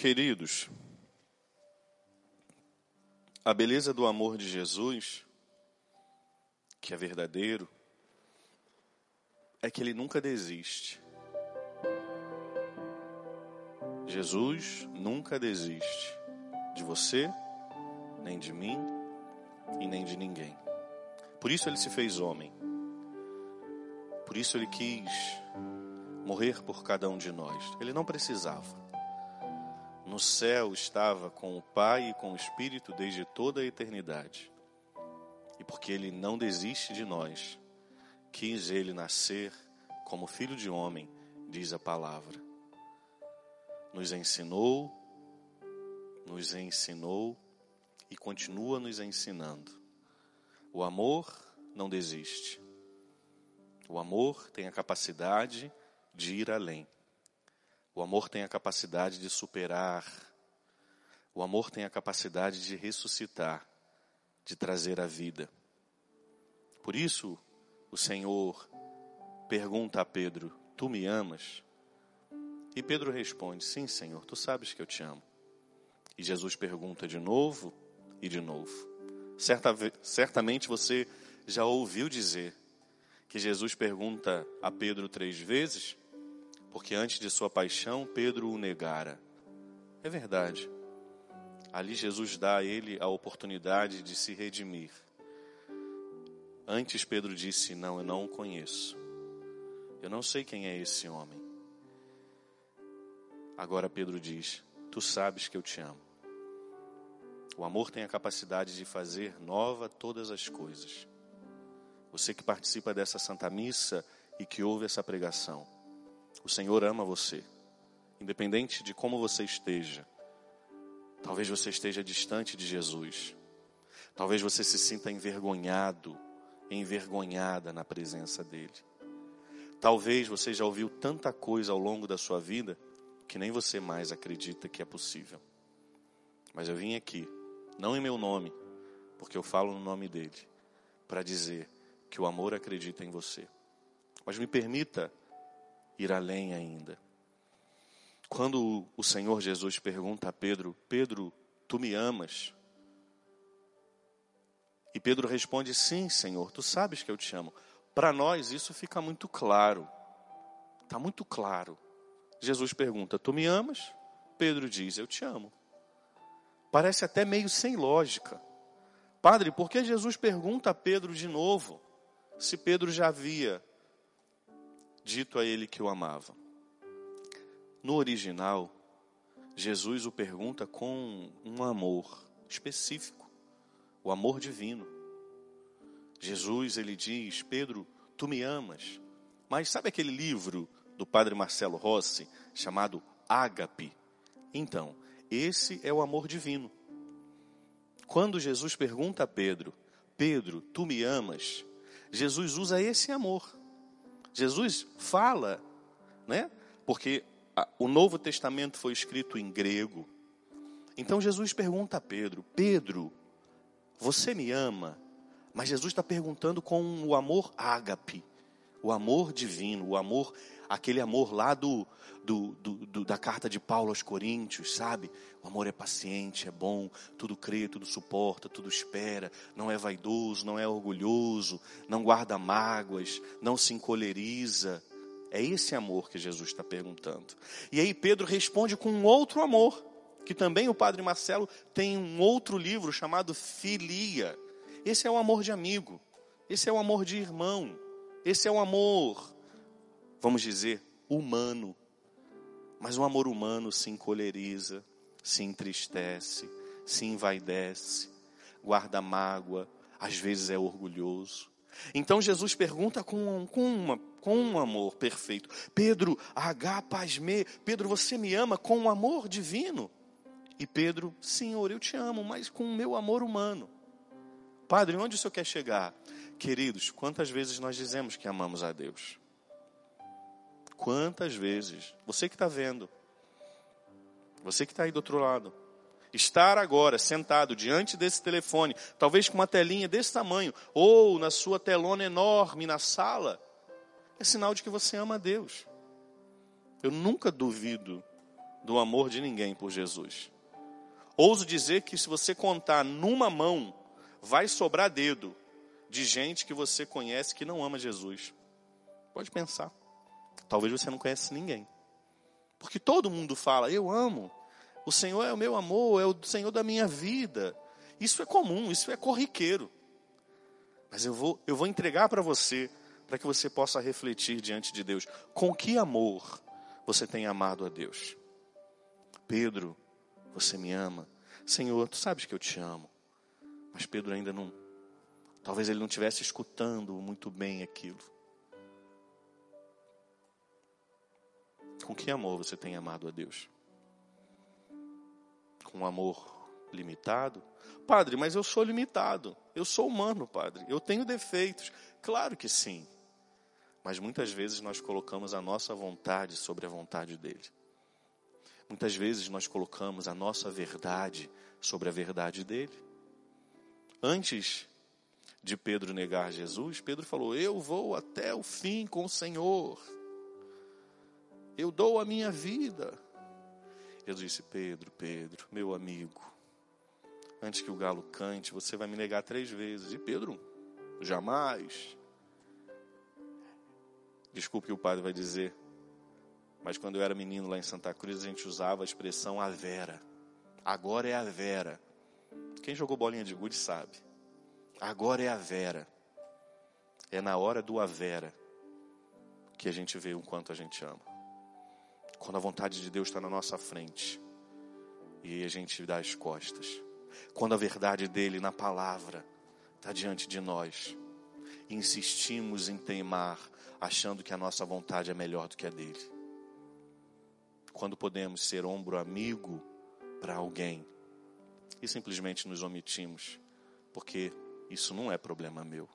Queridos, a beleza do amor de Jesus, que é verdadeiro, é que ele nunca desiste. Jesus nunca desiste de você, nem de mim e nem de ninguém. Por isso ele se fez homem. Por isso ele quis morrer por cada um de nós. Ele não precisava. No céu estava com o Pai e com o Espírito desde toda a eternidade. E porque ele não desiste de nós, quis ele nascer como filho de homem, diz a palavra. Nos ensinou, nos ensinou e continua nos ensinando. O amor não desiste. O amor tem a capacidade de ir além. O amor tem a capacidade de superar. O amor tem a capacidade de ressuscitar, de trazer a vida. Por isso, o Senhor pergunta a Pedro: Tu me amas? E Pedro responde: Sim, Senhor, tu sabes que eu te amo. E Jesus pergunta de novo e de novo. Certa, certamente você já ouviu dizer que Jesus pergunta a Pedro três vezes, porque antes de sua paixão, Pedro o negara. É verdade. Ali Jesus dá a ele a oportunidade de se redimir. Antes Pedro disse: Não, eu não o conheço. Eu não sei quem é esse homem. Agora Pedro diz: Tu sabes que eu te amo. O amor tem a capacidade de fazer nova todas as coisas. Você que participa dessa Santa Missa e que ouve essa pregação, o Senhor ama você, independente de como você esteja. Talvez você esteja distante de Jesus. Talvez você se sinta envergonhado, envergonhada na presença dele. Talvez você já ouviu tanta coisa ao longo da sua vida que nem você mais acredita que é possível. Mas eu vim aqui não em meu nome, porque eu falo no nome dele, para dizer que o amor acredita em você. Mas me permita ir além ainda. Quando o Senhor Jesus pergunta a Pedro: Pedro, tu me amas? E Pedro responde: Sim, Senhor, tu sabes que eu te amo. Para nós isso fica muito claro. Está muito claro. Jesus pergunta: Tu me amas? Pedro diz: Eu te amo. Parece até meio sem lógica. Padre, por que Jesus pergunta a Pedro de novo, se Pedro já havia dito a ele que o amava? No original, Jesus o pergunta com um amor específico, o amor divino. Jesus, ele diz: Pedro, tu me amas. Mas sabe aquele livro do padre Marcelo Rossi chamado Ágape? Então, esse é o amor divino. Quando Jesus pergunta a Pedro: Pedro, tu me amas? Jesus usa esse amor. Jesus fala, né? Porque o Novo Testamento foi escrito em grego. Então Jesus pergunta a Pedro: Pedro, você me ama? Mas Jesus está perguntando com o amor ágape, o amor divino, o amor aquele amor lá do, do, do, do, da carta de Paulo aos Coríntios, sabe? O amor é paciente, é bom, tudo crê, tudo suporta, tudo espera, não é vaidoso, não é orgulhoso, não guarda mágoas, não se encoleriza. É esse amor que Jesus está perguntando. E aí Pedro responde com um outro amor, que também o Padre Marcelo tem um outro livro chamado Filia. Esse é o amor de amigo, esse é o amor de irmão, esse é o amor vamos dizer, humano. Mas o amor humano se encoleriza, se entristece, se envaidece, guarda mágoa, às vezes é orgulhoso. Então Jesus pergunta com, com, uma, com um amor perfeito: Pedro, agapasme, Pedro, você me ama com um amor divino? E Pedro, Senhor, eu te amo, mas com o meu amor humano. Padre, onde o senhor quer chegar? Queridos, quantas vezes nós dizemos que amamos a Deus? Quantas vezes, você que está vendo, você que está aí do outro lado, estar agora sentado diante desse telefone, talvez com uma telinha desse tamanho, ou na sua telona enorme na sala, é sinal de que você ama a Deus. Eu nunca duvido do amor de ninguém por Jesus. Ouso dizer que se você contar numa mão, vai sobrar dedo de gente que você conhece que não ama Jesus. Pode pensar. Talvez você não conhece ninguém. Porque todo mundo fala, eu amo. O Senhor é o meu amor, é o Senhor da minha vida. Isso é comum, isso é corriqueiro. Mas eu vou, eu vou entregar para você, para que você possa refletir diante de Deus. Com que amor você tem amado a Deus? Pedro, você me ama? Senhor, tu sabes que eu te amo. Mas Pedro ainda não, talvez ele não estivesse escutando muito bem aquilo. Com que amor você tem amado a Deus? Com um amor limitado? Padre, mas eu sou limitado. Eu sou humano, padre. Eu tenho defeitos. Claro que sim. Mas muitas vezes nós colocamos a nossa vontade sobre a vontade dele. Muitas vezes nós colocamos a nossa verdade sobre a verdade dele. Antes de Pedro negar Jesus, Pedro falou: Eu vou até o fim com o Senhor. Eu dou a minha vida. Jesus disse: Pedro, Pedro, meu amigo, antes que o galo cante, você vai me negar três vezes. E Pedro, jamais. Desculpe que o padre vai dizer, mas quando eu era menino lá em Santa Cruz, a gente usava a expressão a vera. Agora é a vera. Quem jogou bolinha de gude sabe. Agora é a vera. É na hora do a vera que a gente vê o quanto a gente ama. Quando a vontade de Deus está na nossa frente e a gente dá as costas. Quando a verdade dele na palavra está diante de nós. Insistimos em teimar, achando que a nossa vontade é melhor do que a dele quando podemos ser ombro amigo para alguém e simplesmente nos omitimos, porque isso não é problema meu.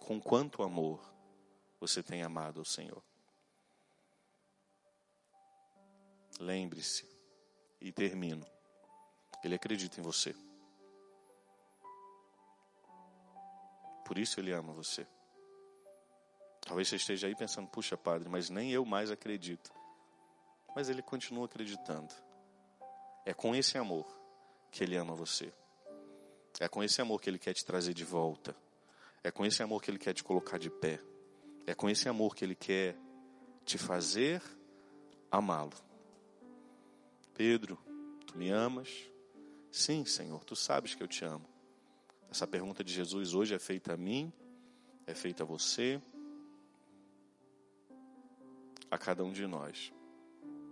Com quanto amor você tem amado o Senhor? Lembre-se, e termino, Ele acredita em você. Por isso Ele ama você. Talvez você esteja aí pensando, puxa, padre, mas nem eu mais acredito mas ele continua acreditando. É com esse amor que ele ama você. É com esse amor que ele quer te trazer de volta. É com esse amor que ele quer te colocar de pé. É com esse amor que ele quer te fazer amá-lo. Pedro, tu me amas? Sim, Senhor, tu sabes que eu te amo. Essa pergunta de Jesus hoje é feita a mim, é feita a você, a cada um de nós.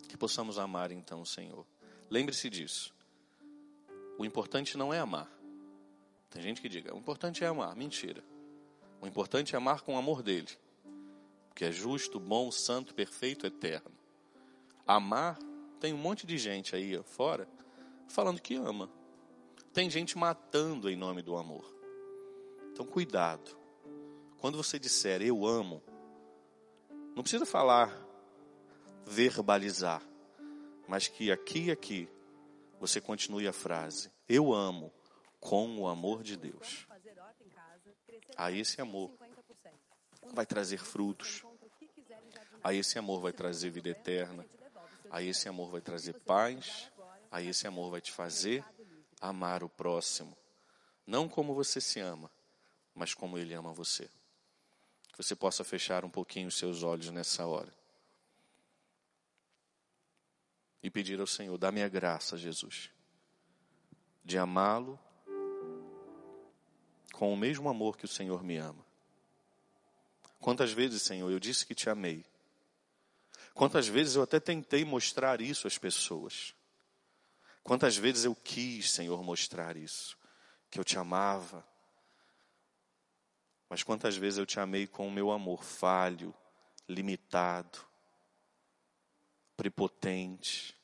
Que possamos amar então o Senhor. Lembre-se disso. O importante não é amar. Tem gente que diga, o importante é amar. Mentira. O importante é amar com o amor dele. Que é justo, bom, santo, perfeito, eterno. Amar, tem um monte de gente aí fora falando que ama. Tem gente matando em nome do amor. Então, cuidado. Quando você disser eu amo, não precisa falar verbalizar, mas que aqui e aqui você continue a frase: Eu amo com o amor de Deus. A esse amor vai trazer frutos. A esse amor vai trazer vida eterna. A esse amor vai trazer paz. A esse amor vai te fazer amar o próximo. Não como você se ama, mas como ele ama você. Que você possa fechar um pouquinho os seus olhos nessa hora e pedir ao Senhor: dá-me a graça, Jesus, de amá-lo com o mesmo amor que o Senhor me ama. Quantas vezes, Senhor, eu disse que te amei. Quantas vezes eu até tentei mostrar isso às pessoas. Quantas vezes eu quis, Senhor, mostrar isso, que eu te amava. Mas quantas vezes eu te amei com o meu amor falho, limitado, prepotente,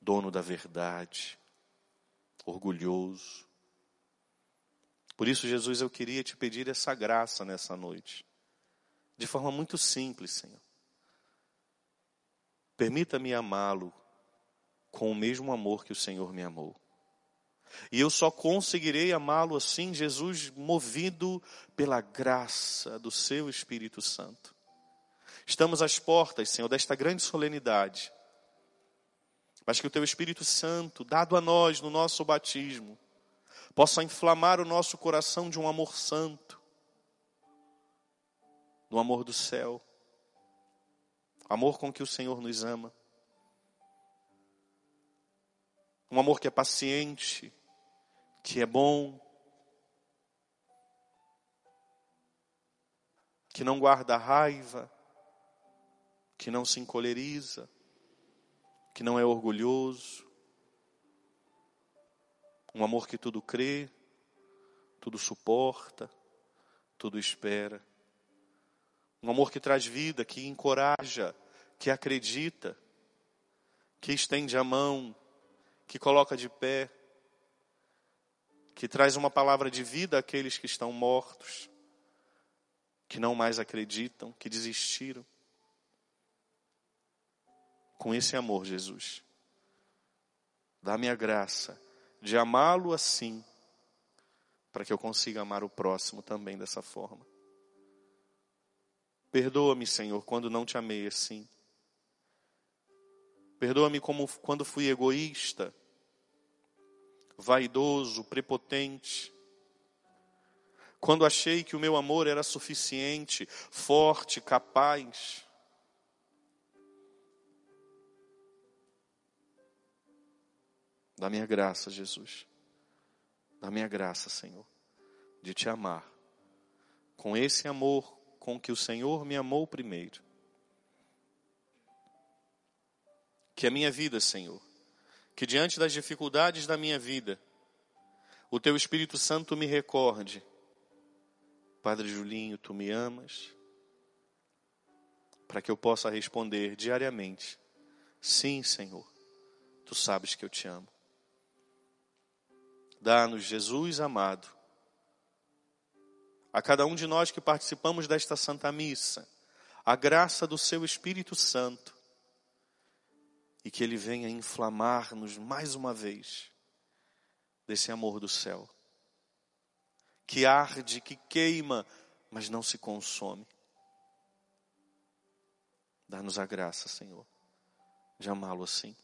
dono da verdade, orgulhoso. Por isso, Jesus, eu queria te pedir essa graça nessa noite, de forma muito simples, Senhor. Permita-me amá-lo com o mesmo amor que o Senhor me amou. E eu só conseguirei amá-lo assim, Jesus, movido pela graça do seu Espírito Santo. Estamos às portas, Senhor, desta grande solenidade. mas que o teu Espírito Santo, dado a nós no nosso batismo, possa inflamar o nosso coração de um amor santo, do amor do céu, amor com que o Senhor nos ama, um amor que é paciente, que é bom, que não guarda raiva, que não se encoleriza, que não é orgulhoso, um amor que tudo crê, tudo suporta, tudo espera. Um amor que traz vida, que encoraja, que acredita, que estende a mão, que coloca de pé, que traz uma palavra de vida àqueles que estão mortos que não mais acreditam, que desistiram. Com esse amor, Jesus, dá-me a graça de amá-lo assim, para que eu consiga amar o próximo também dessa forma. Perdoa-me, Senhor, quando não te amei assim. Perdoa-me como quando fui egoísta, vaidoso, prepotente, quando achei que o meu amor era suficiente, forte, capaz. Da minha graça, Jesus. Da minha graça, Senhor, de te amar. Com esse amor com que o Senhor me amou primeiro. Que a minha vida, Senhor, que diante das dificuldades da minha vida, o teu Espírito Santo me recorde Padre Julinho, tu me amas? Para que eu possa responder diariamente: Sim, Senhor, tu sabes que eu te amo. Dá-nos, Jesus amado, a cada um de nós que participamos desta Santa Missa, a graça do Seu Espírito Santo e que Ele venha inflamar-nos mais uma vez desse amor do céu que arde, que queima, mas não se consome. Dá-nos a graça, Senhor, de amá-lo assim.